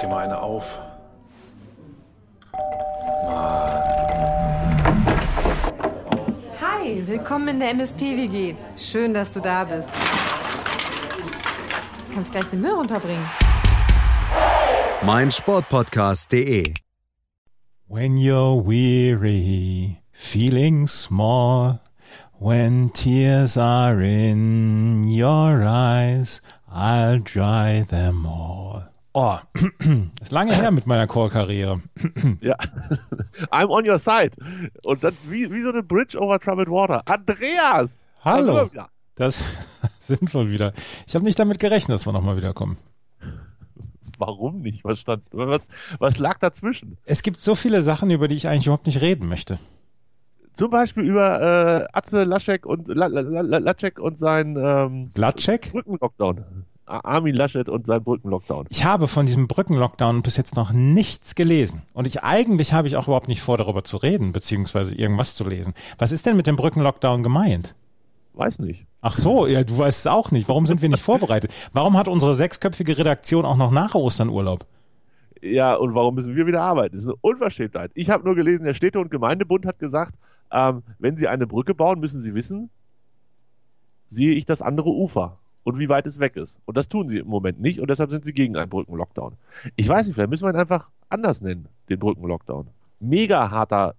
dir mal eine auf. Hi, willkommen in der MSP-WG. Schön, dass du da bist. Du kannst gleich den Müll runterbringen. mein Sportpodcast.de. When you're weary, feeling small, when tears are in your eyes, I'll dry them all. Oh, ist lange her mit meiner Chorkarriere. Ja. I'm on your side. Und dann wie, wie so eine Bridge over troubled water. Andreas! Hallo. Also. Das sind wir wieder. Ich habe nicht damit gerechnet, dass wir nochmal wiederkommen. Warum nicht? Was stand, was, was lag dazwischen? Es gibt so viele Sachen, über die ich eigentlich überhaupt nicht reden möchte. Zum Beispiel über äh, Atze Laschek und La, La, La, Laschek und sein ähm, Glatschek? Armin Laschet und sein Brückenlockdown. Ich habe von diesem Brückenlockdown bis jetzt noch nichts gelesen. Und ich eigentlich habe ich auch überhaupt nicht vor, darüber zu reden, beziehungsweise irgendwas zu lesen. Was ist denn mit dem Brückenlockdown gemeint? Weiß nicht. Ach so, ja, du weißt es auch nicht. Warum sind wir nicht vorbereitet? Warum hat unsere sechsköpfige Redaktion auch noch nach Ostern Urlaub? Ja, und warum müssen wir wieder arbeiten? Das ist eine Unverschämtheit. Ich habe nur gelesen, der Städte- und Gemeindebund hat gesagt, ähm, wenn sie eine Brücke bauen, müssen sie wissen, sehe ich das andere Ufer und wie weit es weg ist. Und das tun sie im Moment nicht und deshalb sind sie gegen einen Brückenlockdown. Ich weiß nicht, vielleicht müssen wir ihn einfach anders nennen, den Brückenlockdown. Mega harter,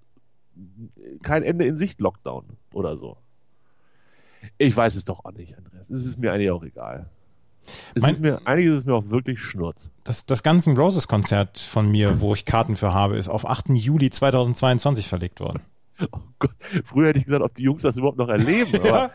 kein Ende in Sicht Lockdown oder so. Ich weiß es doch auch nicht, Andreas. Es ist mir eigentlich auch egal. Es Mein- ist mir, eigentlich ist mir auch wirklich Schnurz. Das, das Guns N' Roses Konzert von mir, wo ich Karten für habe, ist auf 8. Juli 2022 verlegt worden. Gott, früher hätte ich gesagt, ob die Jungs das überhaupt noch erleben, aber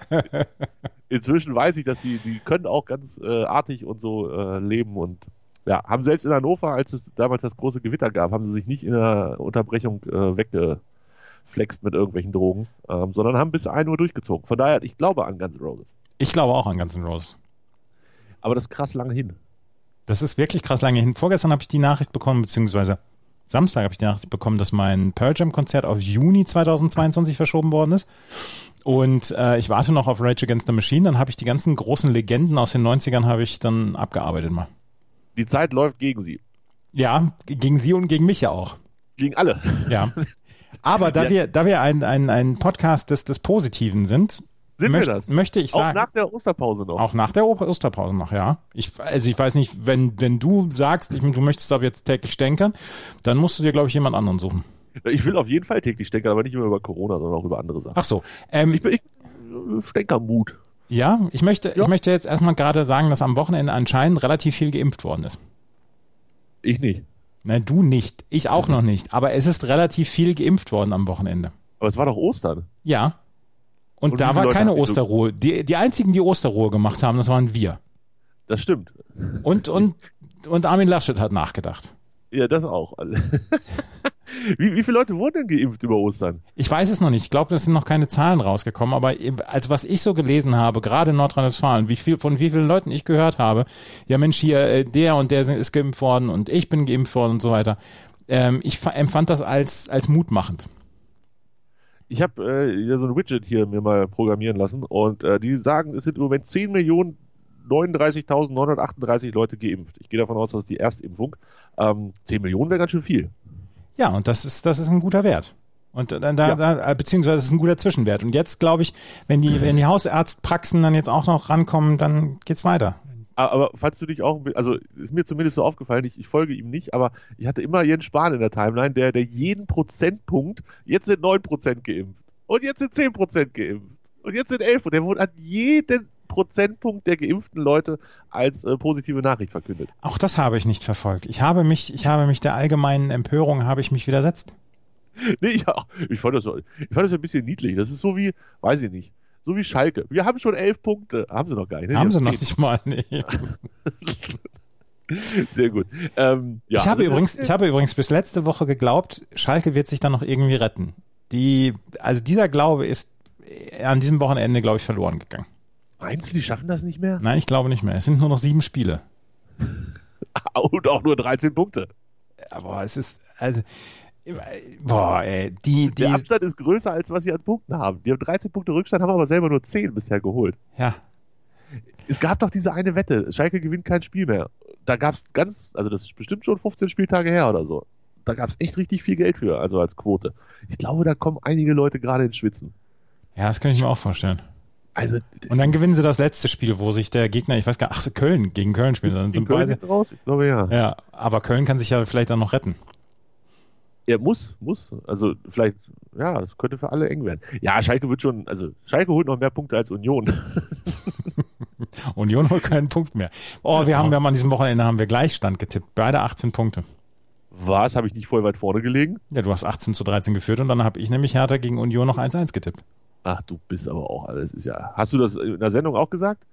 inzwischen weiß ich, dass die, die können auch ganz äh, artig und so äh, leben und ja, haben selbst in Hannover, als es damals das große Gewitter gab, haben sie sich nicht in der Unterbrechung äh, weggeflext mit irgendwelchen Drogen, ähm, sondern haben bis 1 Uhr durchgezogen. Von daher, ich glaube an Guns N' Roses. Ich glaube auch an Guns N' Roses. Aber das ist krass lange hin. Das ist wirklich krass lange hin. Vorgestern habe ich die Nachricht bekommen, beziehungsweise Samstag habe ich die Nachricht bekommen, dass mein Pearl Jam Konzert auf Juni 2022 verschoben worden ist. Und äh, ich warte noch auf Rage Against the Machine. Dann habe ich die ganzen großen Legenden aus den 90ern habe ich dann abgearbeitet mal. Die Zeit läuft gegen sie. Ja, gegen sie und gegen mich ja auch. Gegen alle. Ja. Aber da Ja. wir, da wir ein, ein, ein Podcast des, des Positiven sind, Sind wir möcht- das? möchte ich Auch sagen. nach der Osterpause noch. Auch nach der Osterpause noch, ja. Ich, also ich weiß nicht, wenn, wenn du sagst, ich, du möchtest ab jetzt täglich stänkern, dann musst du dir, glaube ich, jemand anderen suchen. Ich will auf jeden Fall täglich stänkern, aber nicht nur über Corona, sondern auch über andere Sachen. Ach so. Ähm, Ich bin ich, Stänkermut. ja, ich möchte, Ja. ich möchte jetzt erstmal gerade sagen, dass am Wochenende anscheinend relativ viel geimpft worden ist. Ich nicht. Nein, du nicht. Ich auch noch nicht. Aber es ist relativ viel geimpft worden am Wochenende. Aber es war doch Ostern. Ja. Und, da war Leute keine Osterruhe. Die, die einzigen, die Osterruhe gemacht haben, das waren wir. Das stimmt. Und, und, und Armin Laschet hat nachgedacht. Ja, das auch. wie, wie viele Leute wurden denn geimpft über Ostern? Ich weiß es noch nicht. Ich glaube, es sind noch keine Zahlen rausgekommen. Aber eben, also was ich so gelesen habe, gerade in Nordrhein-Westfalen, wie viel, von wie vielen Leuten ich gehört habe, ja Mensch, hier, äh, der und der sind- ist geimpft worden und ich bin geimpft worden und so weiter. Ähm, ich fa- empfand das als, als mutmachend. Ich habe äh, so ein Widget hier mir mal programmieren lassen und äh, die sagen, es sind im Moment 10 Millionen 39.938 Leute geimpft. Ich gehe davon aus, dass die Erstimpfung. Ähm, 10 Millionen wäre ganz schön viel. Ja, und das ist, das ist ein guter Wert. Und dann da, Ja. da, äh, beziehungsweise es ist ein guter Zwischenwert. Und jetzt glaube ich, wenn die, wenn die Hausarztpraxen dann jetzt auch noch rankommen, dann geht's weiter. Aber falls du dich auch, also ist mir zumindest so aufgefallen, ich, ich folge ihm nicht, aber ich hatte immer Jens Spahn in der Timeline, der, der jeden Prozentpunkt, jetzt sind 9% geimpft und jetzt sind 10% geimpft und jetzt sind 11 und der wurde an jeden Prozentpunkt der geimpften Leute als äh, positive Nachricht verkündet. Auch das habe ich nicht verfolgt. Ich habe mich, ich habe mich der allgemeinen Empörung habe ich mich widersetzt. Nee, ich, ich, fand das, ich fand das ein bisschen niedlich. Das ist so wie, weiß ich nicht, so wie Schalke. Wir haben schon 11 Punkte. Haben sie noch gar nicht. ne? haben sie noch 10. nicht mal. Nee. Sehr gut. Ähm, ja, ich habe also, übrigens, ich habe übrigens bis letzte Woche geglaubt, Schalke wird sich dann noch irgendwie retten. Die, also dieser Glaube ist an diesem Wochenende, glaube ich, verloren gegangen. Meinst du, die schaffen das nicht mehr? Nein, ich glaube nicht mehr. Es sind nur noch sieben Spiele. Und auch nur 13 Punkte. Aber es ist, also, boah, ey, die, die, Der Abstand ist größer, als was sie an Punkten haben. Die haben 13 Punkte Rückstand, haben aber selber nur 10 bisher geholt. ja, Es gab doch diese eine Wette, Schalke gewinnt kein Spiel mehr. da gab es ganz, also das ist bestimmt schon 15 Spieltage her oder so. Da gab es echt richtig viel Geld für, also als Quote. Ich glaube, da kommen einige Leute gerade ins Schwitzen. Ja, das kann ich mir auch vorstellen. Also, Und dann gewinnen sie das letzte Spiel, wo sich der Gegner, ich weiß gar nicht, ach, Köln gegen Köln spielen. Dann sind Köln beide. raus? Ich glaube ja. Ja, aber Köln kann sich ja vielleicht dann noch retten. Er muss, muss. Also vielleicht, ja, das könnte für alle eng werden. Ja, Schalke wird schon, also Schalke holt noch mehr Punkte als Union. Union holt keinen Punkt mehr. Oh, wir haben ja mal an diesem Wochenende haben wir Gleichstand getippt. Beide 18 Punkte. Was? Habe ich nicht voll weit vorne gelegen? Ja, du hast 18 zu 13 geführt und dann habe ich nämlich Hertha gegen Union noch 1-1 getippt. Ach, du bist aber auch alles. Ist ja. Hast du das in der Sendung auch gesagt?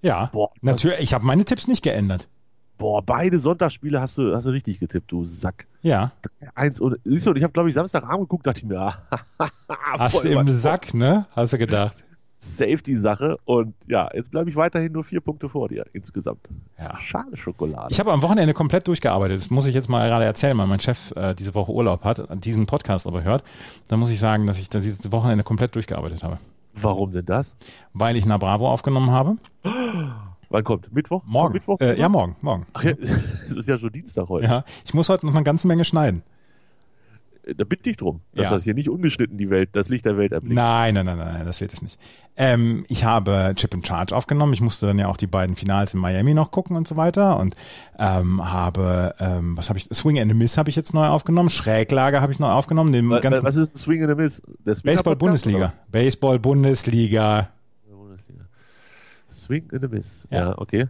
Ja, Boah, natürlich. Ich habe meine Tipps nicht geändert. Boah, beide Sonntagsspiele hast du, hast du richtig getippt, du Sack. Ja, Eins und siehst du, und ich habe glaube ich Samstagabend geguckt, dachte ich mir, ah, hast du im weit- Sack, ne? Hast du gedacht. Safety-Sache und ja, jetzt bleibe ich weiterhin nur vier Punkte vor dir insgesamt. Ja. Schade Schokolade. Ich habe am Wochenende komplett durchgearbeitet. Das muss ich jetzt mal gerade erzählen, weil mein Chef äh, diese Woche Urlaub hat, diesen Podcast aber hört. Dann muss ich sagen, dass ich das dieses Wochenende komplett durchgearbeitet habe. Warum denn das? Weil ich Na Bravo aufgenommen habe. Wann kommt? Mittwoch? Morgen. Mittwoch? Äh, ja, morgen, morgen. Ach ja, es ist ja schon Dienstag heute. Ja, ich muss heute noch eine ganze Menge schneiden. Da bitte ich drum, dass Ja. das hier nicht ungeschnitten die Welt, das Licht der Welt erblickt. Nein, nein, nein, nein, nein, das wird es nicht. Ähm, ich habe Chip and Charge aufgenommen. Ich musste dann ja auch die beiden Finals in Miami noch gucken und so weiter. Und ähm, habe, ähm, was habe ich, Swing and a Miss habe ich jetzt neu aufgenommen. Schräglage habe ich neu aufgenommen. Den Wa- ganzen Was ist ein Swing in the Miss? Baseball-Bundesliga. Baseball-Bundesliga. Swing in the Miss. Ja. Ja, okay.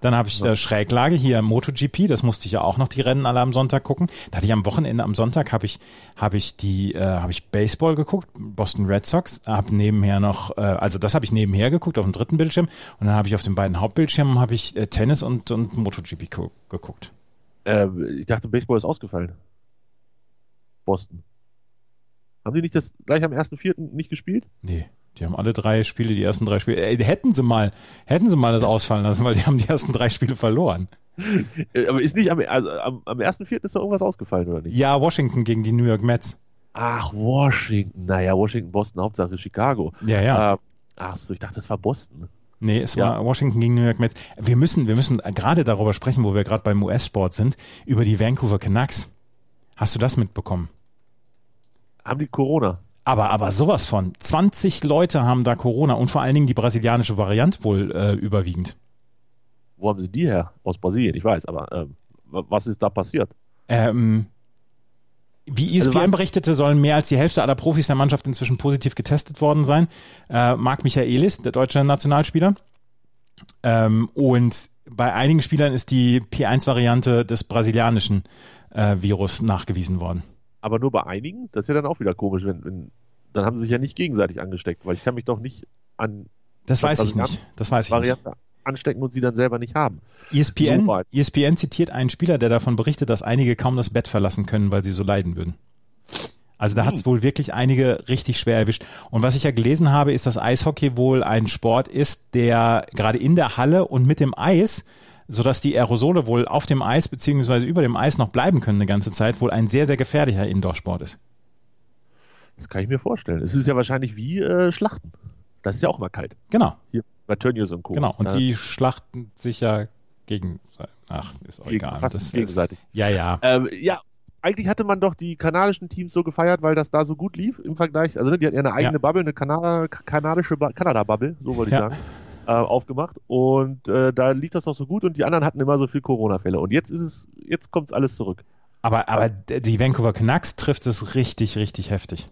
Dann habe ich äh, Schräglage hier MotoGP, das musste ich ja auch noch die Rennen alle am Sonntag gucken. Da hatte ich am Wochenende am Sonntag habe ich habe ich die äh, habe ich Baseball geguckt, Boston Red Sox, habe nebenher noch äh, also das habe ich nebenher geguckt auf dem dritten Bildschirm und dann habe ich auf den beiden Hauptbildschirmen habe ich äh, Tennis und und MotoGP gu- geguckt. Ähm, ich dachte, Baseball ist ausgefallen. Boston. Haben die nicht das gleich am 1.4. nicht gespielt? Nee, die haben alle drei Spiele, die ersten drei Spiele, äh, hätten sie mal, hätten sie mal das ausfallen lassen, weil die haben die ersten drei Spiele verloren. Äh, Aber ist nicht am, also am, am 1.4. ist da irgendwas ausgefallen, oder nicht? Ja, Washington gegen die New York Mets. Ach, Washington. Naja, Washington, Boston, Hauptsache Chicago. Ja, ja. Ähm, ach so, ich dachte, das war Boston. Nee, es Ja. war Washington gegen New York Mets. Wir müssen, wir müssen gerade darüber sprechen, wo wir gerade beim US-Sport sind, über die Vancouver Canucks. Hast du das mitbekommen? Haben die Corona? Aber, aber sowas von. 20 Leute haben da Corona und vor allen Dingen die brasilianische Variante wohl äh, überwiegend. Wo haben sie die her? Aus Brasilien, ich weiß, aber ähm, wa- was ist da passiert? Ähm, wie Also ESPN berichtete, sollen mehr als die Hälfte aller Profis der Mannschaft inzwischen positiv getestet worden sein. Äh, Marc Michaelis, der deutsche Nationalspieler. Ähm, und bei einigen Spielern ist die P1-Variante des brasilianischen äh, Virus nachgewiesen worden. Aber nur bei einigen? Das ist ja dann auch wieder komisch, wenn, wenn dann haben sie sich ja nicht gegenseitig angesteckt, weil ich kann mich doch nicht an Das weiß ich nicht. Das weiß ich nicht. Variante anstecken und sie dann selber nicht haben. ESPN, So. ESPN zitiert einen Spieler, der davon berichtet, dass einige kaum das Bett verlassen können, weil sie so leiden würden. Also da hat es wohl wirklich einige richtig schwer erwischt. Und was ich ja gelesen habe, ist, dass Eishockey wohl ein Sport ist, der gerade in der Halle und mit dem Eis, sodass die Aerosole wohl auf dem Eis beziehungsweise über dem Eis noch bleiben können eine ganze Zeit, wohl ein sehr, sehr gefährlicher Indoor-Sport ist. Das kann ich mir vorstellen. Es ist ja wahrscheinlich wie äh, Schlachten. Das ist ja auch mal kalt. Genau, Hier bei Tönnies und Co. genau. Und Da- die schlachten sich ja gegen, ach, ist auch Gegen- egal. Das ist, gegenseitig. ja, ja. Ähm, ja, eigentlich hatte man doch die kanadischen Teams so gefeiert, weil das da so gut lief im Vergleich. Also ne, die hatten ja eine eigene Ja. Bubble, eine Kanada, kanadische ba Kanada-Bubble, so wollte ich Ja. sagen, äh, aufgemacht. Und äh, da lief das doch so gut und die anderen hatten immer so viel Corona-Fälle. Und jetzt ist es, jetzt kommt alles zurück. Aber, aber die Vancouver Canucks trifft es richtig, richtig heftig.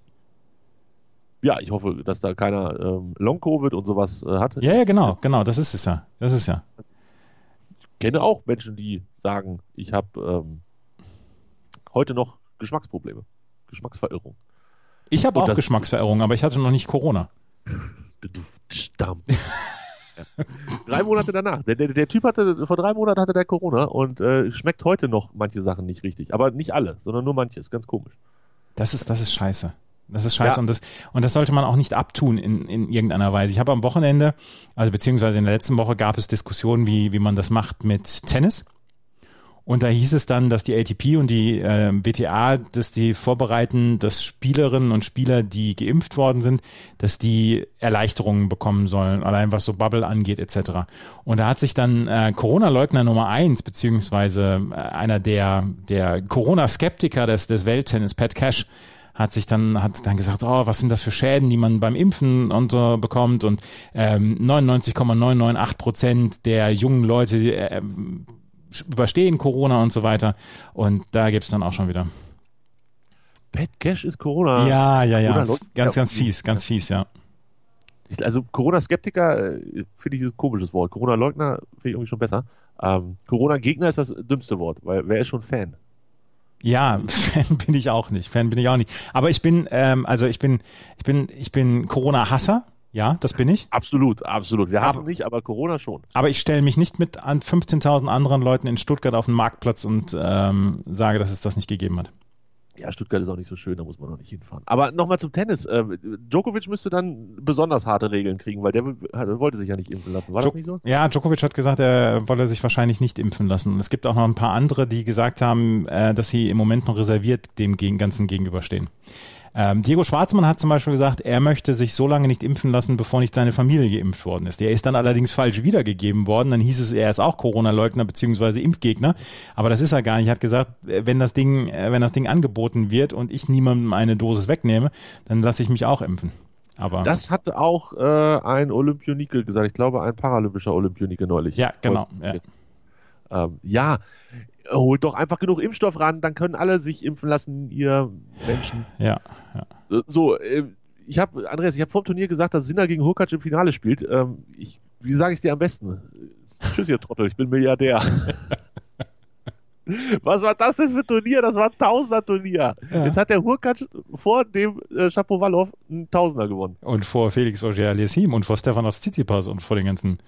Ja, ich hoffe, dass da keiner ähm, Long-Covid und sowas äh, hat. Ja, ja, genau, genau, das ist es ja. Das ist ja. Ich kenne auch Menschen, die sagen, ich habe ähm, heute noch Geschmacksprobleme, Geschmacksverirrung. Ich habe auch Geschmacksverirrung, aber ich hatte noch nicht Corona. Stamm. Drei Monate danach. Der, der, der Typ hatte, vor drei Monaten hatte der Corona und äh, schmeckt heute noch manche Sachen nicht richtig. Aber nicht alle, sondern nur manches. Ganz komisch. Das ist, das ist scheiße. Das ist scheiße Ja. und, das, und das sollte man auch nicht abtun in, in irgendeiner Weise. Ich habe am Wochenende, also beziehungsweise in der letzten Woche gab es Diskussionen, wie, wie man das macht mit Tennis. Und da hieß es dann, dass die ATP und die äh, BTA, dass die vorbereiten, dass Spielerinnen und Spieler, die geimpft worden sind, dass die Erleichterungen bekommen sollen, allein was so Bubble angeht etc. Und da hat sich dann äh, Corona-Leugner Nummer eins, beziehungsweise äh, einer der, der Corona-Skeptiker des, des Welttennis, Pat Cash, hat sich dann hat dann gesagt, oh, was sind das für Schäden, die man beim Impfen und so bekommt und ähm, 99,998 Prozent der jungen Leute äh, überstehen Corona und so weiter. Und da gibt es dann auch schon wieder. Pat Cash ist Corona. Ja, ja, ja. Ganz, ganz fies, ganz fies, ja. Also Corona-Skeptiker äh, finde ich ein komisches Wort. Corona-Leugner finde ich irgendwie schon besser. Ähm, Corona-Gegner ist das dümmste Wort, weil wer ist schon Fan? Ja, Fan bin ich auch nicht. Fan bin ich auch nicht. Aber ich bin, ähm, also ich bin, ich bin, ich bin Corona-Hasser. Ja, das bin ich. Absolut, absolut. Wir aber, nicht, aber Corona schon. Aber ich stelle mich nicht mit an 15.000 anderen Leuten in Stuttgart auf den Marktplatz und ähm, sage, dass es das nicht gegeben hat. Ja, Stuttgart ist auch nicht so schön, da muss man noch nicht hinfahren. Aber nochmal zum Tennis. Äh, Djokovic müsste dann besonders harte Regeln kriegen, weil der wollte sich ja nicht impfen lassen. War jo das nicht so? Ja, Djokovic hat gesagt, er wolle sich wahrscheinlich nicht impfen lassen. Es gibt auch noch ein paar andere, die gesagt haben, äh, dass sie im Moment noch reserviert dem Ganzen gegenüberstehen. Ähm, Diego Schwarzmann hat zum Beispiel gesagt, er möchte sich so lange nicht impfen lassen, bevor nicht seine Familie geimpft worden ist. Der ist dann allerdings falsch wiedergegeben worden. Dann hieß es, er ist auch Corona-Leugner beziehungsweise Impfgegner. Aber das ist er gar nicht. Er hat gesagt, wenn das Ding, äh, wenn das Ding angeboten wird und ich niemandem eine Dosis wegnehme, dann lasse ich mich auch impfen. Aber das hat auch äh, ein Olympionike gesagt. Ich glaube, ein paralympischer Olympionike neulich. Ja, genau. Ja. Ähm, ja, holt doch einfach genug Impfstoff ran, dann können alle sich impfen lassen, ihr Menschen. Ja, ja. So, äh, ich habe, Andreas, ich habe vor dem Turnier gesagt, dass Sinner gegen Hurkacz im Finale spielt. Ähm, ich, wie sage ich dir am besten? Tschüss, ihr Trottel, ich bin Milliardär. Was war das denn für ein Turnier? Das war ein Tausender-Turnier. Ja. Jetzt hat der Hurkacz vor dem äh, Shapovalov einen Tausender gewonnen. Und vor Felix Auger-Aliassime und vor Stefanos Tsitsipas und vor den ganzen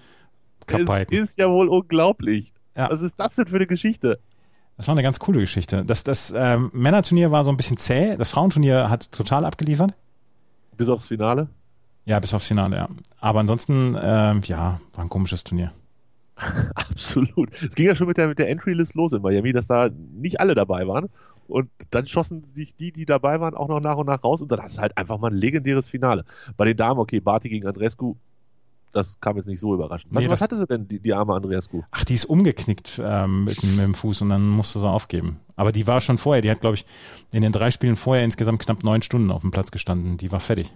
Kapaiken. Es ist ja wohl unglaublich. Ja. Was ist das denn für eine Geschichte? Das war eine ganz coole Geschichte. Das, das ähm, Männerturnier war so ein bisschen zäh. Das Frauenturnier hat total abgeliefert. Bis aufs Finale? Ja, bis aufs Finale, ja. Aber ansonsten, ähm, ja, war ein komisches Turnier. Absolut. Es ging ja schon mit der, mit der Entry-List los in Miami, dass da nicht alle dabei waren. Und dann schossen sich die, die dabei waren, auch noch nach und nach raus. Und dann hast du halt einfach mal ein legendäres Finale. Bei den Damen, okay, Barty gegen Andrescu, das kam jetzt nicht so überraschend. Was, nee, was hatte sie denn, die, die arme Andreascu? Ach, die ist umgeknickt ähm, mit, mit, dem Fuß und dann musste sie aufgeben. Aber die war schon vorher, die hat, glaube ich, in den drei Spielen vorher insgesamt knapp neun Stunden auf dem Platz gestanden. Die war fertig.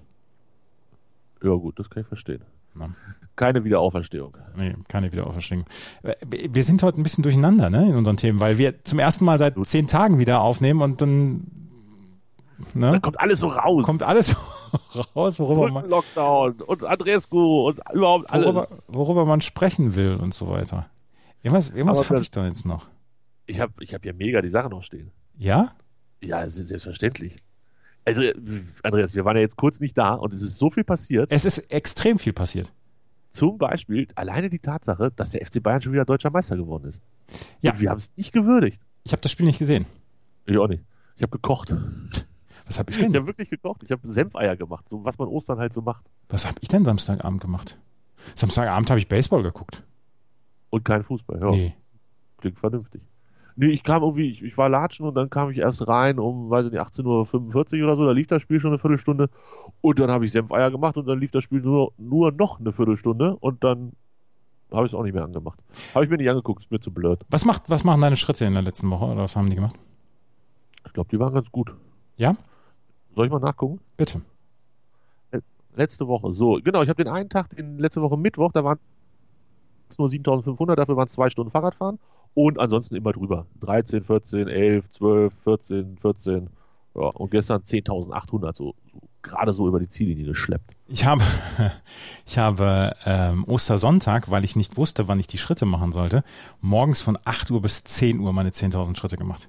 Ja, gut, das kann ich verstehen. Ja. Keine Wiederauferstehung. Nee, keine Wiederauferstehung. Wir sind heute ein bisschen durcheinander ne, in unseren Themen, weil wir zum ersten Mal seit zehn Tagen wieder aufnehmen und dann Ne? Dann kommt alles so raus. Kommt alles raus, worüber man. Lockdown und Andrescu und überhaupt alles. Worüber, man sprechen will und so weiter. Irgendwas, irgendwas habe ich da jetzt noch. Ich habe ich hab ja mega die Sache noch stehen. Ja? Ja, es ist selbstverständlich. Also, Andreas, wir waren ja jetzt kurz nicht da und es ist so viel passiert. Es ist extrem viel passiert. Zum Beispiel alleine die Tatsache, dass der FC Bayern schon wieder deutscher Meister geworden ist. Ja. Und wir haben es nicht gewürdigt. Ich habe das Spiel nicht gesehen. Ich auch nicht. Ich habe gekocht. Was habe ich denn? Ich habe wirklich gekocht. Ich habe Senfeier gemacht, so was man Ostern halt so macht. Was habe ich denn Samstagabend gemacht? Samstagabend habe ich Baseball geguckt. Und kein Fußball, ja. Nee. Klingt vernünftig. Nee, ich kam irgendwie, ich, ich war latschen und dann kam ich erst rein um, weiß ich nicht, 18.45 Uhr oder so, da lief das Spiel schon eine Viertelstunde und dann habe ich Senfeier gemacht und dann lief das Spiel nur, nur noch eine Viertelstunde und dann habe ich es auch nicht mehr angemacht. Habe ich mir nicht angeguckt, ist mir zu blöd. Was, macht, was machen deine Schritte in der letzten Woche oder was haben die gemacht? Ich glaube, die waren ganz gut. Ja? Soll ich mal nachgucken? Bitte. Letzte Woche. So, genau, ich habe den einen Tag, den letzte Woche Mittwoch, da waren es nur 7500, dafür waren es zwei Stunden Fahrradfahren und ansonsten immer drüber. 13, 14, 11, 12, 14, 14. Ja, und gestern 10.800, so, so gerade so über die Ziellinie geschleppt. Ich habe, ich habe ähm, Ostersonntag, weil ich nicht wusste, wann ich die Schritte machen sollte, morgens von 8 Uhr bis 10 Uhr meine 10.000 Schritte gemacht.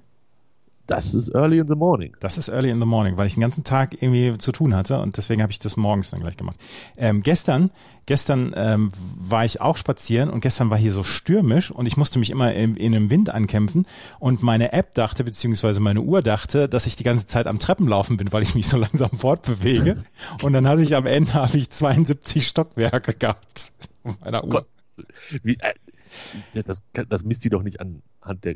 Das ist early in the morning. Das ist early in the morning, weil ich den ganzen Tag irgendwie zu tun hatte und deswegen habe ich das morgens dann gleich gemacht. Ähm, gestern, gestern ähm, war ich auch spazieren und gestern war hier so stürmisch und ich musste mich immer in, in einem Wind ankämpfen und meine App dachte, beziehungsweise meine Uhr dachte, dass ich die ganze Zeit am Treppenlaufen bin, weil ich mich so langsam fortbewege. und dann hatte ich am Ende habe ich 72 Stockwerke gehabt meiner Uhr. Gott, wie, äh, das, das misst die doch nicht anhand der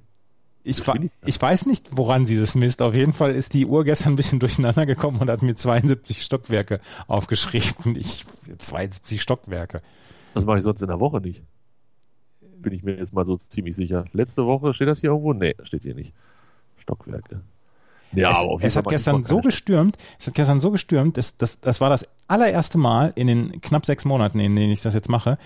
Ich, ich weiß nicht, woran sie das misst. Auf jeden Fall ist die Uhr gestern ein bisschen durcheinander gekommen und hat mir 72 Stockwerke aufgeschrieben. Ich 72 Stockwerke. Das mache ich sonst in der Woche nicht. Bin ich mir jetzt mal so ziemlich sicher. Letzte Woche steht das hier irgendwo? Nee, steht hier nicht. Stockwerke. Ja, es, es hat gestern so gestürmt, es hat gestern so gestürmt, das, das, das war das allererste Mal in den knapp sechs Monaten, in denen ich das jetzt mache,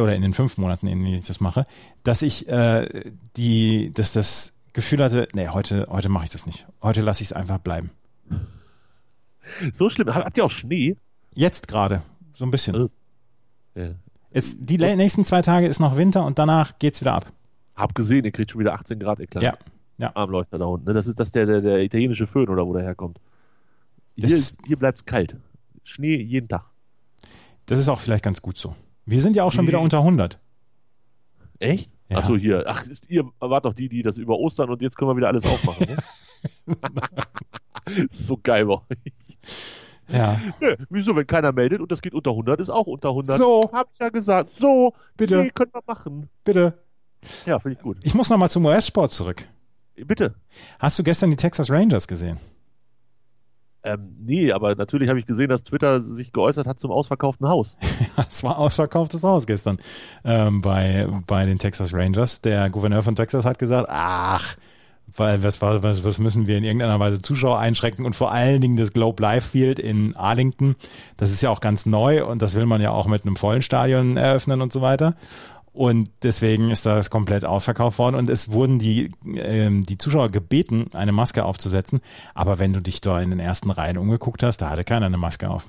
oder in den fünf Monaten, in denen ich das mache, dass ich äh, die, dass das Gefühl hatte, nee, heute, heute mache ich das nicht. Heute lasse ich es einfach bleiben. So schlimm. Habt ihr auch Schnee? Jetzt gerade, so ein bisschen. Ja. Jetzt, die nächsten zwei Tage ist noch Winter und danach geht's wieder ab. Hab gesehen, ihr kriegt schon wieder 18 Grad Eklat. Ja. ja. Armleuchter da unten. Ne? Das ist das der, der, der italienische Föhn oder wo der herkommt. Hier, hier bleibt es kalt. Schnee jeden Tag. Das ist auch vielleicht ganz gut so. Wir sind ja auch schon nee. wieder unter 100. Echt? Ja. Achso, hier. Ach, ihr wart doch die, die das über Ostern und jetzt können wir wieder alles aufmachen. Ne? so geil bei euch. Ja. Nö, wieso, wenn keiner meldet und das geht unter 100, ist auch unter 100. So. Hab ich ja gesagt. So. Bitte. Nee, können wir machen. Bitte. Ja, finde ich gut. Ich muss nochmal zum US-Sport zurück. Bitte. Hast du gestern die Texas Rangers gesehen? Ähm, nee, aber natürlich habe ich gesehen, dass Twitter sich geäußert hat zum ausverkauften Haus. es war ausverkauftes Haus gestern ähm, bei, bei den Texas Rangers. Der Gouverneur von Texas hat gesagt, ach, weil was, was, was müssen wir in irgendeiner Weise Zuschauer einschränken und vor allen Dingen das Globe Life Field in Arlington, das ist ja auch ganz neu und das will man ja auch mit einem vollen Stadion eröffnen und so weiter. Und deswegen ist das komplett ausverkauft worden und es wurden die, ähm, die Zuschauer gebeten, eine Maske aufzusetzen. Aber wenn du dich da in den ersten Reihen umgeguckt hast, da hatte keiner eine Maske auf.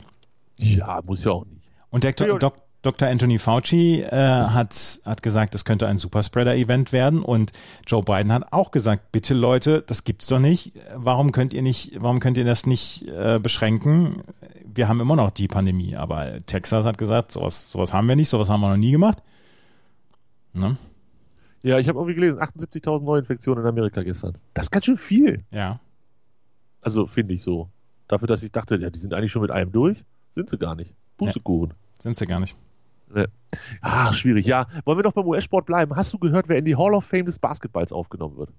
Ja, muss ja auch nicht. Und Dr. Dok Dr. Anthony Fauci äh, hat, hat gesagt, es könnte ein Superspreader-Event werden und Joe Biden hat auch gesagt, bitte Leute, das gibt's doch nicht. Warum könnt ihr nicht, warum könnt ihr das nicht äh, beschränken? Wir haben immer noch die Pandemie, aber Texas hat gesagt, sowas, sowas haben wir nicht, sowas haben wir noch nie gemacht. Ne? Ja, ich habe irgendwie gelesen, 78.000 Neuinfektionen in Amerika gestern. Das ist ganz schön viel. Ja. Also finde ich so. Dafür, dass ich dachte, ja, die sind eigentlich schon mit einem durch, sind sie gar nicht. Pustekuchen. Ja, sind sie gar nicht. Ne. Ah, schwierig. Ja, wollen wir doch beim US-Sport bleiben. Hast du gehört, wer in die Hall of Fame des Basketballs aufgenommen wird?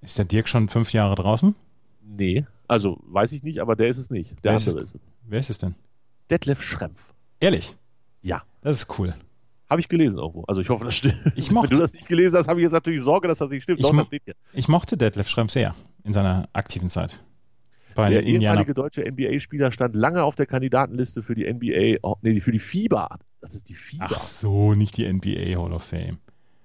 Ist der Dirk schon fünf Jahre draußen? Nee, also weiß ich nicht, aber der ist es nicht. Der wer andere ist es. Wer ist es denn? Detlef Schrempf. Ehrlich? Ja. Das ist cool. Habe ich gelesen irgendwo. Also ich hoffe, das stimmt. Ich mochte, Wenn du das nicht gelesen hast, habe ich jetzt natürlich Sorge, dass das nicht stimmt. Ich, Doch, hier. ich mochte Detlef Schrempf sehr in seiner aktiven Zeit. Bei der ehemalige deutsche NBA-Spieler stand lange auf der Kandidatenliste für die NBA, oh, nee, für die FIBA. Das ist die FIBA. Ach so, nicht die NBA Hall of Fame.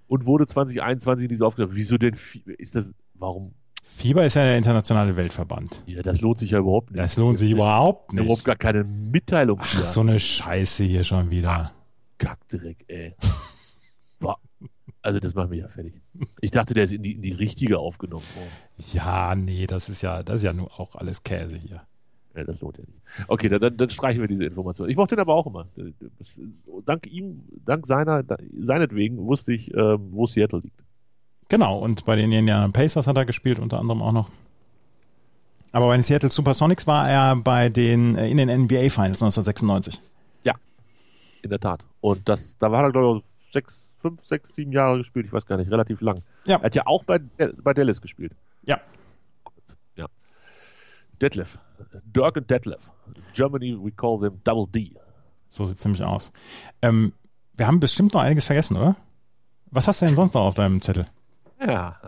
Und wurde 2021 in diese aufgenommen. Wieso denn? Ist das, warum? FIBA ist ja der internationale Weltverband. Ja, das lohnt sich ja überhaupt nicht. Das lohnt sich überhaupt nicht. Überhaupt gar keine Mitteilung. Ach, hier. so eine Scheiße hier schon wieder. Kackdreck, ey. Also das macht mich ja fertig. Ich dachte, der ist in die, in die richtige aufgenommen worden. Ja, nee, das ist ja, das ist ja nur auch alles Käse hier. Ja, das lohnt ja nicht. Okay, dann, dann streichen wir diese Information. Ich mochte den aber auch immer. Das, dank ihm, dank seiner, seinetwegen wusste ich, äh, wo Seattle liegt. Genau, und bei den Indiana Pacers hat er gespielt, unter anderem auch noch. Aber bei den Seattle Supersonics war er bei den, äh, in den NBA Finals 1996. Ja, in der Tat. Und das, da war er, glaube ich, sechs, fünf, sechs, sieben Jahre gespielt, ich weiß gar nicht, relativ lang. Ja. Er hat ja auch bei, bei Dallas gespielt. Ja. Ja. Detlef. Dirk und Detlef. Germany, we call them Double D. So sieht es nämlich aus. Ähm, wir haben bestimmt noch einiges vergessen, oder? Was hast du denn sonst noch auf deinem Zettel? Ja,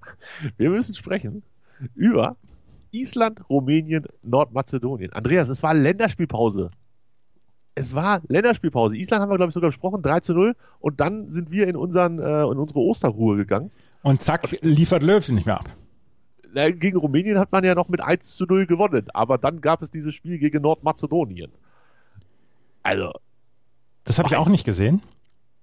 wir müssen sprechen über Island, Rumänien, Nordmazedonien. Andreas, es war Länderspielpause es war Länderspielpause. Island haben wir, glaube ich, sogar besprochen, 3 zu 0. Und dann sind wir in, unseren, äh, in unsere Osterruhe gegangen. Und zack, liefert Löw nicht mehr ab. Gegen Rumänien hat man ja noch mit 1 zu 0 gewonnen. Aber dann gab es dieses Spiel gegen Nordmazedonien. Also. Das habe ich auch nicht gesehen.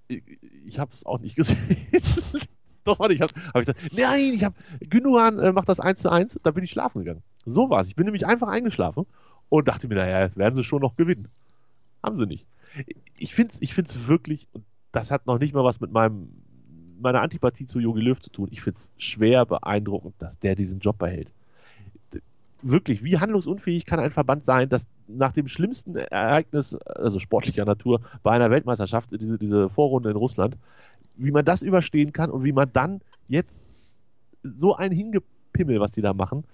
Ich, ich habe es auch nicht gesehen. Doch, warte, ich habe hab ich gesagt, nein, ich habe, Gündogan äh, macht das 1 zu 1, da bin ich schlafen gegangen. So war es. Ich bin nämlich einfach eingeschlafen und dachte mir, naja, jetzt werden sie schon noch gewinnen. Haben sie nicht. Ich finde es ich find's wirklich, und das hat noch nicht mal was mit meinem, meiner Antipathie zu Jogi Löw zu tun. Ich finde es schwer beeindruckend, dass der diesen Job behält. Wirklich, wie handlungsunfähig kann ein Verband sein, dass nach dem schlimmsten Ereignis, also sportlicher Natur, bei einer Weltmeisterschaft, diese, diese Vorrunde in Russland, wie man das überstehen kann und wie man dann jetzt so ein Hingepimmel, was die da machen,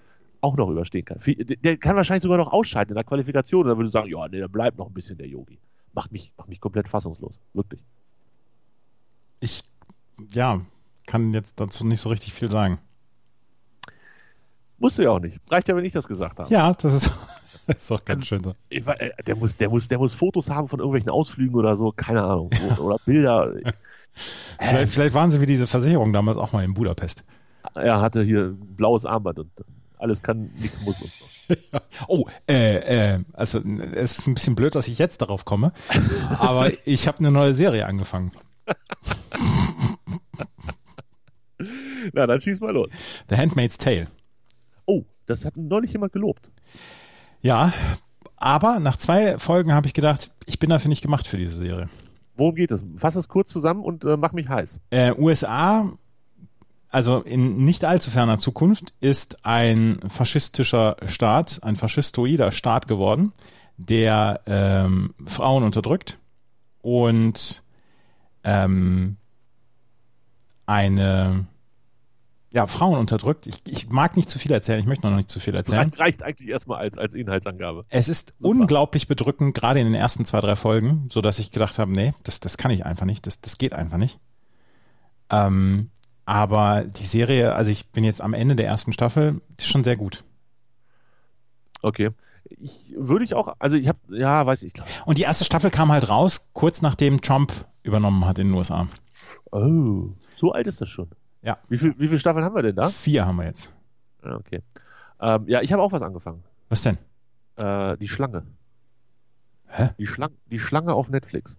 auch noch überstehen kann. Der kann wahrscheinlich sogar noch ausscheiden in der Qualifikation. Und dann würde ich sagen, ja, nee, da bleibt noch ein bisschen der Yogi. Macht mich, macht mich komplett fassungslos. Wirklich. Ich, ja, kann jetzt dazu nicht so richtig viel sagen. Musste ja auch nicht. Reicht ja, wenn ich das gesagt habe. Ja, das ist, das ist auch ganz also, schön so. Äh, der, muss, der, muss, der muss Fotos haben von irgendwelchen Ausflügen oder so, keine Ahnung. Oder Bilder. vielleicht, vielleicht waren sie wie diese Versicherung damals auch mal in Budapest. Er hatte hier ein blaues Armband und alles kann, nichts muss und so. oh, äh, äh, also es ist ein bisschen blöd, dass ich jetzt darauf komme, aber ich habe eine neue Serie angefangen. Na, dann schieß mal los. The Handmaid's Tale. Oh, das hat neulich jemand gelobt. Ja, aber nach zwei Folgen habe ich gedacht, ich bin dafür nicht gemacht für diese Serie. Worum geht es? Fass es kurz zusammen und äh, mach mich heiß. Äh, USA, also in nicht allzu ferner Zukunft, ist ein faschistischer Staat, ein faschistoider Staat geworden, der ähm, Frauen unterdrückt und ähm, eine ja, Frauen unterdrückt. Ich, ich mag nicht zu viel erzählen, ich möchte noch nicht zu viel erzählen. Das reicht eigentlich erstmal als, als Inhaltsangabe. Es ist Super. unglaublich bedrückend, gerade in den ersten zwei, drei Folgen, so dass ich gedacht habe, nee, das, das kann ich einfach nicht, das, das geht einfach nicht. Ähm, aber die Serie, also ich bin jetzt am Ende der ersten Staffel, ist schon sehr gut. Okay. Ich würde ich auch, also ich habe, ja, weiß ich. Klar. Und die erste Staffel kam halt raus, kurz nachdem Trump übernommen hat in den USA. Oh, so alt ist das schon. Ja. Wie, viel, wie viele Staffeln haben wir denn da? Vier haben wir jetzt. Okay. Ähm, ja, ich habe auch was angefangen. Was denn? Äh, die Schlange. Hä? Die, Schlang die Schlange auf Netflix.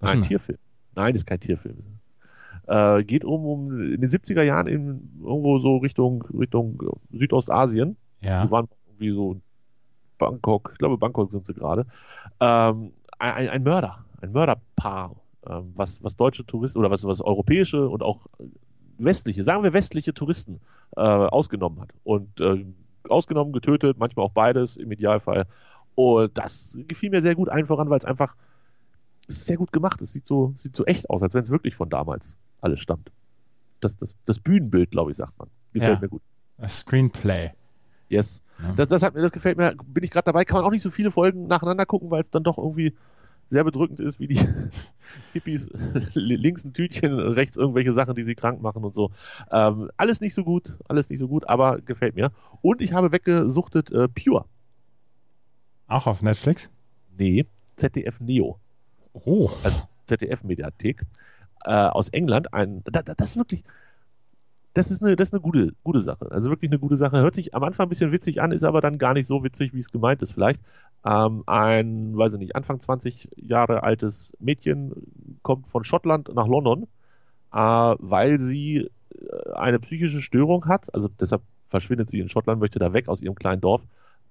Was Ein Tierfilm. Nein, ist kein Tierfilm. Äh, geht um, um in den 70er Jahren in, irgendwo so Richtung, Richtung Südostasien. Ja. Die waren irgendwie so Bangkok, ich glaube Bangkok sind sie gerade. Ähm, ein, ein Mörder, ein Mörderpaar ähm, was, was deutsche Touristen oder was, was europäische und auch westliche, sagen wir westliche Touristen äh, ausgenommen hat. Und äh, ausgenommen, getötet, manchmal auch beides im Idealfall. Und das gefiel mir sehr gut einfach an, weil es einfach ist sehr gut gemacht. Es sieht so, sieht so echt aus, als wenn es wirklich von damals alles stammt. Das, das, das Bühnenbild, glaube ich, sagt man. Gefällt ja. mir gut. Das Screenplay. Yes. Ja. Das, das, hat mir, das gefällt mir, bin ich gerade dabei. Kann man auch nicht so viele Folgen nacheinander gucken, weil es dann doch irgendwie sehr bedrückend ist, wie die Hippies links ein Tütchen, rechts irgendwelche Sachen, die sie krank machen und so. Ähm, alles nicht so gut, alles nicht so gut, aber gefällt mir. Und ich habe weggesuchtet äh, Pure. Auch auf Netflix? Nee, ZDF Neo. Oh. Also ZDF-Mediathek. Äh, aus England. Ein, da, das ist wirklich, das ist eine, das ist eine gute, gute Sache. Also wirklich eine gute Sache. Hört sich am Anfang ein bisschen witzig an, ist aber dann gar nicht so witzig, wie es gemeint ist vielleicht. Ähm, ein, weiß ich nicht, Anfang 20 Jahre altes Mädchen kommt von Schottland nach London, äh, weil sie äh, eine psychische Störung hat. Also deshalb verschwindet sie in Schottland, möchte da weg aus ihrem kleinen Dorf.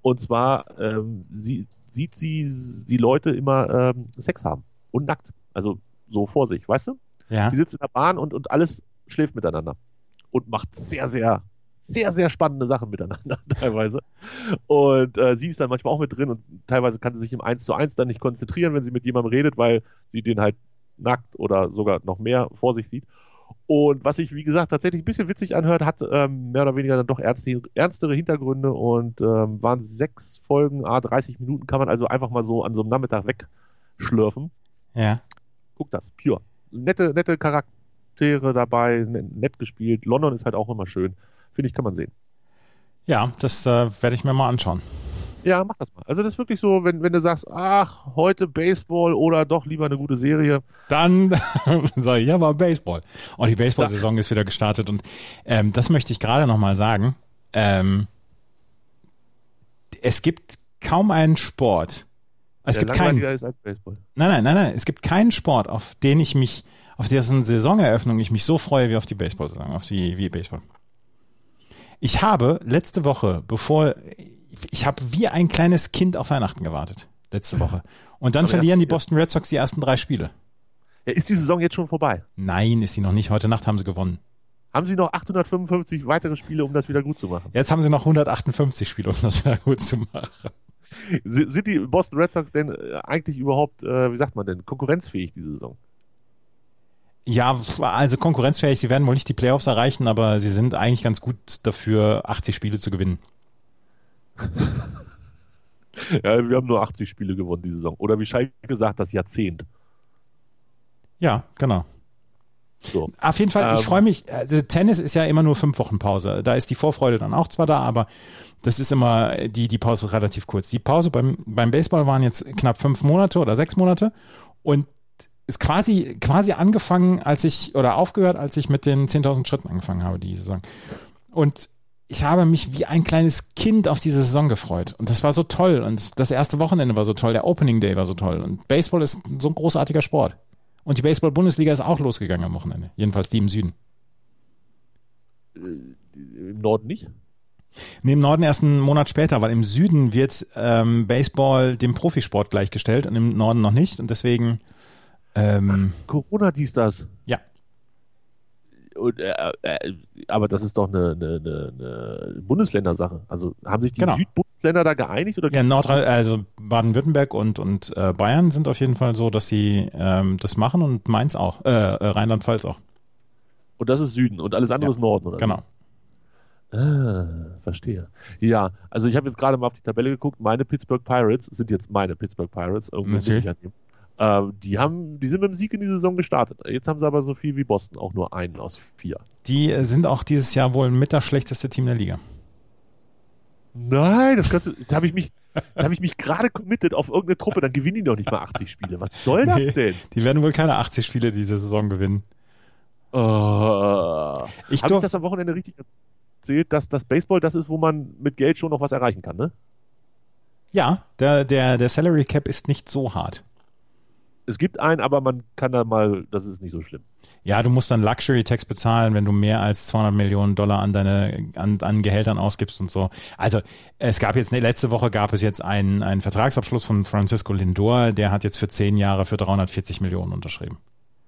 Und zwar ähm, sie, sieht sie die Leute immer ähm, Sex haben und nackt. Also so vor sich, weißt du? Ja. Die sitzt in der Bahn und, und alles schläft miteinander und macht sehr, sehr, sehr, sehr spannende Sachen miteinander teilweise. Und äh, sie ist dann manchmal auch mit drin und teilweise kann sie sich im 1 zu 1 dann nicht konzentrieren, wenn sie mit jemandem redet, weil sie den halt nackt oder sogar noch mehr vor sich sieht. Und was sich, wie gesagt, tatsächlich ein bisschen witzig anhört, hat ähm, mehr oder weniger dann doch ernste, ernstere Hintergründe und ähm, waren sechs Folgen, a 30 Minuten, kann man also einfach mal so an so einem Nachmittag wegschlürfen. Ja. Guck das, pure. Nette, nette Charakter Charaktere dabei, nett gespielt. London ist halt auch immer schön. Finde ich, kann man sehen. Ja, das äh, werde ich mir mal anschauen. Ja, mach das mal. Also das ist wirklich so, wenn, wenn du sagst, ach, heute Baseball oder doch lieber eine gute Serie. Dann sage ich, ja, aber Baseball. Und die Baseball-Saison ist wieder gestartet und ähm, das möchte ich gerade nochmal sagen. Ähm, es gibt kaum einen Sport. Es gibt keinen. ist als Baseball. Nein, nein, nein, nein. Es gibt keinen Sport, auf den ich mich auf dessen Saisoneröffnung ich mich so freue wie auf die Baseball-Saison, auf die wie Baseball. Ich habe letzte Woche, bevor ich habe wie ein kleines Kind auf Weihnachten gewartet letzte Woche und dann Aber verlieren die. Boston Red Sox die ersten drei Spiele. Ja, ist die Saison jetzt schon vorbei? Nein, ist sie noch nicht. Heute Nacht haben sie gewonnen. Haben sie noch 855 weitere Spiele, um das wieder gut zu machen? Jetzt haben sie noch 158 Spiele, um das wieder gut zu machen. Sind die Boston Red Sox denn äh, eigentlich überhaupt, äh, wie sagt man denn, konkurrenzfähig diese Saison? Ja, also konkurrenzfähig, sie werden wohl nicht die Playoffs erreichen, aber sie sind eigentlich ganz gut dafür, 80 Spiele zu gewinnen. ja, wir haben nur 80 Spiele gewonnen diese Saison. Oder wie Schalke gesagt, das Jahrzehnt. Ja, genau. So. Auf jeden Fall, ich Ähm. freue mich. Also Tennis ist ja immer nur fünf Wochen Pause. Da ist die Vorfreude dann auch zwar da, aber das ist immer, die, die Pause relativ kurz. Die Pause beim, beim Baseball waren jetzt knapp fünf Monate oder sechs Monate und ist quasi, quasi angefangen, als ich, oder aufgehört, als ich mit den 10.000 Schritten angefangen habe, die Saison. Und ich habe mich wie ein kleines Kind auf diese Saison gefreut. Und das war so toll. Und das erste Wochenende war so toll. Der Opening Day war so toll. Und Baseball ist so ein großartiger Sport. Und die Baseball-Bundesliga ist auch losgegangen am Wochenende. Jedenfalls die im Süden. Im Norden nicht? Nee, im Norden erst einen Monat später, weil im Süden wird ähm, Baseball dem Profisport gleichgestellt und im Norden noch nicht. Und deswegen, ähm, Corona dies, das. ja, Und, äh, äh, aber das ist doch eine, eine, eine, eine Bundesländersache. Also haben sich die Genau. Südbundesländer da geeinigt? Oder ja Nordrhein, also Baden-Württemberg und, und äh, Bayern sind auf jeden Fall so, dass sie ähm, das machen und Mainz auch, äh, äh, Rheinland-Pfalz auch. Und das ist Süden und alles andere Ja, ist Norden, oder? Genau. Ah, verstehe. Ja, also ich habe jetzt gerade mal auf die Tabelle geguckt. Meine Pittsburgh Pirates sind jetzt meine Pittsburgh Pirates. Irgendwie annehmen. Ähm, die haben, die sind mit dem Sieg in die Saison gestartet. Jetzt haben sie aber so viel wie Boston, auch nur einen aus vier. Die äh, sind auch dieses Jahr wohl mit das schlechteste Team der Liga. Nein, das kannst jetzt habe ich mich, habe ich mich gerade committed auf irgendeine Truppe, dann gewinnen die doch nicht mal 80 Spiele. Was soll das Nee. denn? Die werden wohl keine 80 Spiele diese Saison gewinnen. Uh, habe Ich ich durf- das am Wochenende richtig erzählt, dass das Baseball das ist, wo man mit Geld schon noch was erreichen kann, ne? Ja, der, der, der Salary Cap ist nicht so hart. Es gibt einen, aber man kann da mal, das ist nicht so schlimm. Ja, du musst dann Luxury Tax bezahlen, wenn du mehr als 200 Millionen Dollar an deine an, an Gehältern ausgibst und so. Also es gab jetzt letzte Woche gab es jetzt einen einen Vertragsabschluss von Francisco Lindor, der hat jetzt für zehn Jahre für 340 Millionen unterschrieben.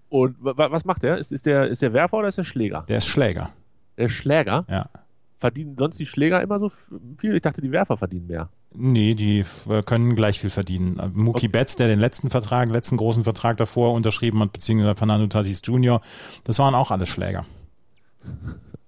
Und wa- wa- was macht der? Ist, ist der? ist der Werfer oder ist der Schläger? Der ist Schläger. Der Schläger? Ja. Verdienen sonst die Schläger immer so viel? Ich dachte, die Werfer verdienen mehr. Nee, die können gleich viel verdienen. Äh, Mookie Betts, der den letzten Vertrag, letzten großen Vertrag davor unterschrieben hat, beziehungsweise Fernando Tatis Jr., das waren auch alles Schläger.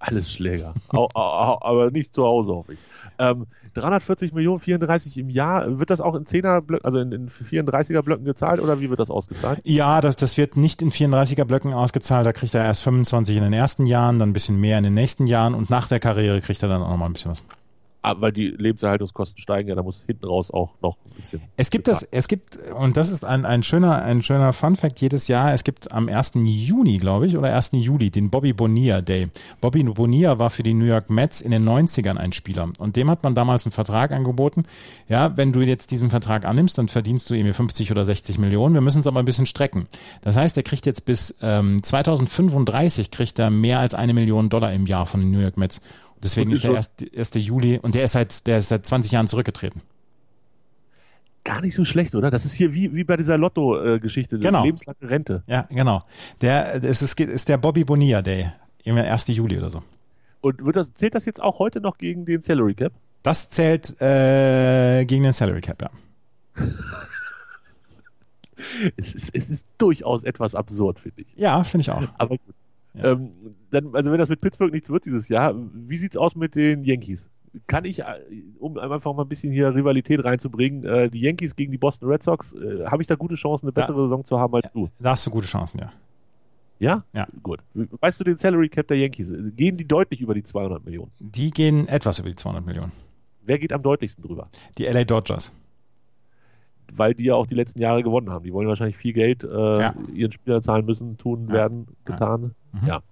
Alles Schläger. au, au, au, aber nicht zu Hause, hoffe ich. Ähm, 340 Millionen, 34 im Jahr. Wird das auch in 10er Blöcken, also in, in 34er Blöcken gezahlt oder wie wird das ausgezahlt? Ja, das, das wird nicht in 34er Blöcken ausgezahlt. Da kriegt er erst 25 in den ersten Jahren, dann ein bisschen mehr in den nächsten Jahren und nach der Karriere kriegt er dann auch noch mal ein bisschen was. Ah, weil die Lebenserhaltungskosten steigen, ja, da muss hinten raus auch noch ein bisschen. Es gibt das, es gibt, und das ist ein, ein schöner, ein schöner Fun Fact jedes Jahr. Es gibt am 1. Juni, glaube ich, oder 1. Juli, den Bobby Bonilla Day. Bobby Bonilla war für die New York Mets in den 90ern ein Spieler. Und dem hat man damals einen Vertrag angeboten. Ja, wenn du jetzt diesen Vertrag annimmst, dann verdienst du irgendwie 50 oder 60 Millionen. Wir müssen es aber ein bisschen strecken. Das heißt, er kriegt jetzt bis ähm, 2035 kriegt er mehr als eine Million Dollar im Jahr von den New York Mets. Deswegen ist der ist erste, 1. Juli, und der ist seit, der ist seit 20 Jahren zurückgetreten. Gar nicht so schlecht, oder? Das ist hier wie, wie bei dieser Lotto-Geschichte, Genau. lebenslange Rente. Ja, genau. Der, es ist, ist der Bobby Bonilla Day. Irgendwie 1. Juli oder so. Und wird das, zählt das jetzt auch heute noch gegen den Salary Cap? Das zählt äh, gegen den Salary Cap, ja. Es ist, es ist durchaus etwas absurd, finde ich. Ja, finde ich auch. Aber gut. Ja. Ähm, dann, also wenn das mit Pittsburgh nichts wird dieses Jahr, wie sieht's aus mit den Yankees? Kann ich, äh, um einfach mal ein bisschen hier Rivalität reinzubringen, äh, die Yankees gegen die Boston Red Sox, äh, habe ich da gute Chancen, eine Ja. bessere Saison zu haben als du? Da hast du gute Chancen, ja. Ja? Ja. Gut. Weißt du den Salary Cap der Yankees? Gehen die deutlich über die 200 Millionen? Die gehen etwas über die 200 Millionen. Wer geht am deutlichsten drüber? Die LA Dodgers. Weil die ja auch die letzten Jahre gewonnen haben. Die wollen wahrscheinlich viel Geld äh, Ja. ihren Spielern zahlen müssen, tun, Ja. werden, getan. Mhm. Ja.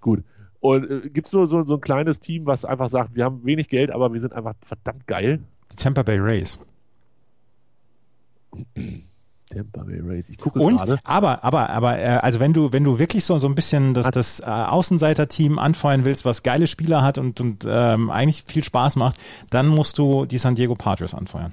Gut. Und äh, gibt es so, so, so ein kleines Team, was einfach sagt, wir haben wenig Geld, aber wir sind einfach verdammt geil? Die Tampa Bay Rays. Tampa Bay Rays. Ich gucke Und, gerade. aber, aber, aber, äh, also wenn du, wenn du wirklich so, so ein bisschen das, das äh, Außenseiter-Team anfeuern willst, was geile Spieler hat und, und ähm, eigentlich viel Spaß macht, dann musst du die San Diego Padres anfeuern.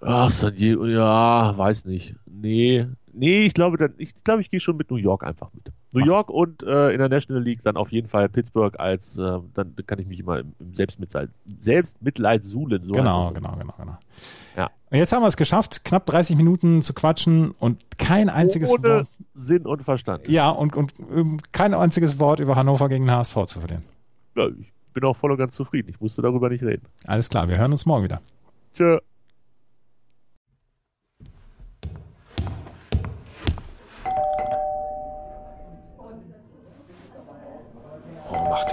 Ach, San Diego, ja, weiß nicht. Nee. Nee, ich glaube, dann, ich glaube, ich gehe schon mit New York einfach mit. New York und äh, in der National League dann auf jeden Fall Pittsburgh als, äh, dann kann ich mich immer im, im Selbstmitleid, Selbstmitleid suhlen. So genau, genau, genau, genau. Ja. Und jetzt haben wir es geschafft, knapp 30 Minuten zu quatschen und kein einziges Ohne Wort. Sinn und Verstand. Ja, und, und ähm, kein einziges Wort über Hannover gegen den HSV zu verlieren. Ja, ich bin auch voll und ganz zufrieden. Ich musste darüber nicht reden. Alles klar, wir hören uns morgen wieder. Tschö.